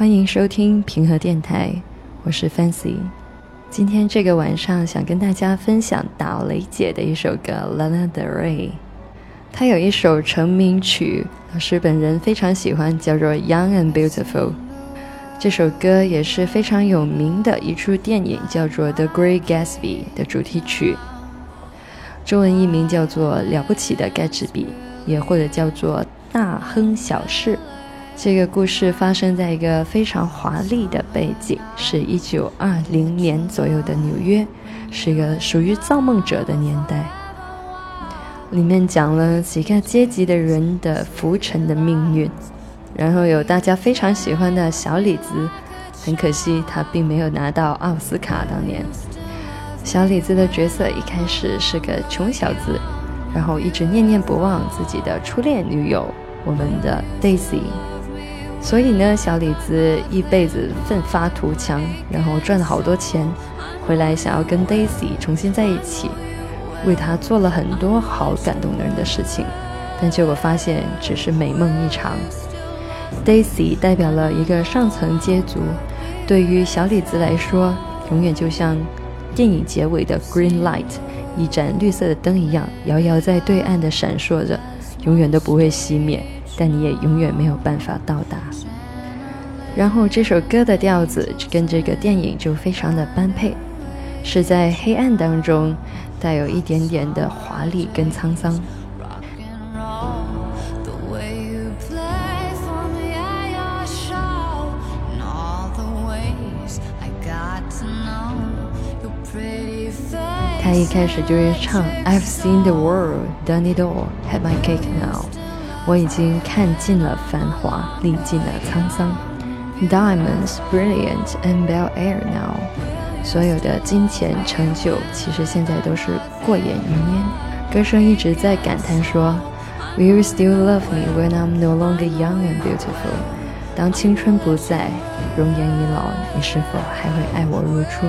欢迎收听平和电台，我是 Fancy。今天这个晚上想跟大家分享岛雷姐的一首歌《Lana Del Rey》。她有一首成名曲，老师本人非常喜欢，叫做《Young and Beautiful》。这首歌也是非常有名的一出电影，叫做《The Great Gatsby》的主题曲。中文译名叫做《了不起的盖茨比》，也或者叫做《大亨小事》。这个故事发生在一个非常华丽的背景，是一九二零年左右的纽约，是一个属于造梦者的年代。里面讲了几个阶级的人的浮沉的命运，然后有大家非常喜欢的小李子，很可惜他并没有拿到奥斯卡。当年，小李子的角色一开始是个穷小子，然后一直念念不忘自己的初恋女友，我们的 Daisy。所以呢，小李子一辈子奋发图强，然后赚了好多钱，回来想要跟 Daisy 重新在一起，为他做了很多好感动人的事情，但结果发现只是美梦一场。Daisy 代表了一个上层阶族，对于小李子来说，永远就像电影结尾的 Green Light，一盏绿色的灯一样，遥遥在对岸的闪烁着，永远都不会熄灭。但你也永远没有办法到达。然后这首歌的调子跟这个电影就非常的般配，是在黑暗当中带有一点点的华丽跟沧桑。他一开始就是唱 "I've seen the world, done it all, had my cake now"。我已经看尽了繁华，历尽了沧桑。Diamonds, brilliant and Bel Air now。所有的金钱成就，其实现在都是过眼云烟。歌声一直在感叹说：“Will you still love me when I'm no longer young and beautiful？” 当青春不再，容颜已老，你是否还会爱我如初？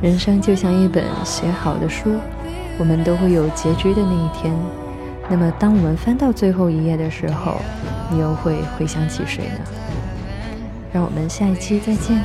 人生就像一本写好的书，我们都会有结局的那一天。那么，当我们翻到最后一页的时候，你又会回想起谁呢？让我们下一期再见。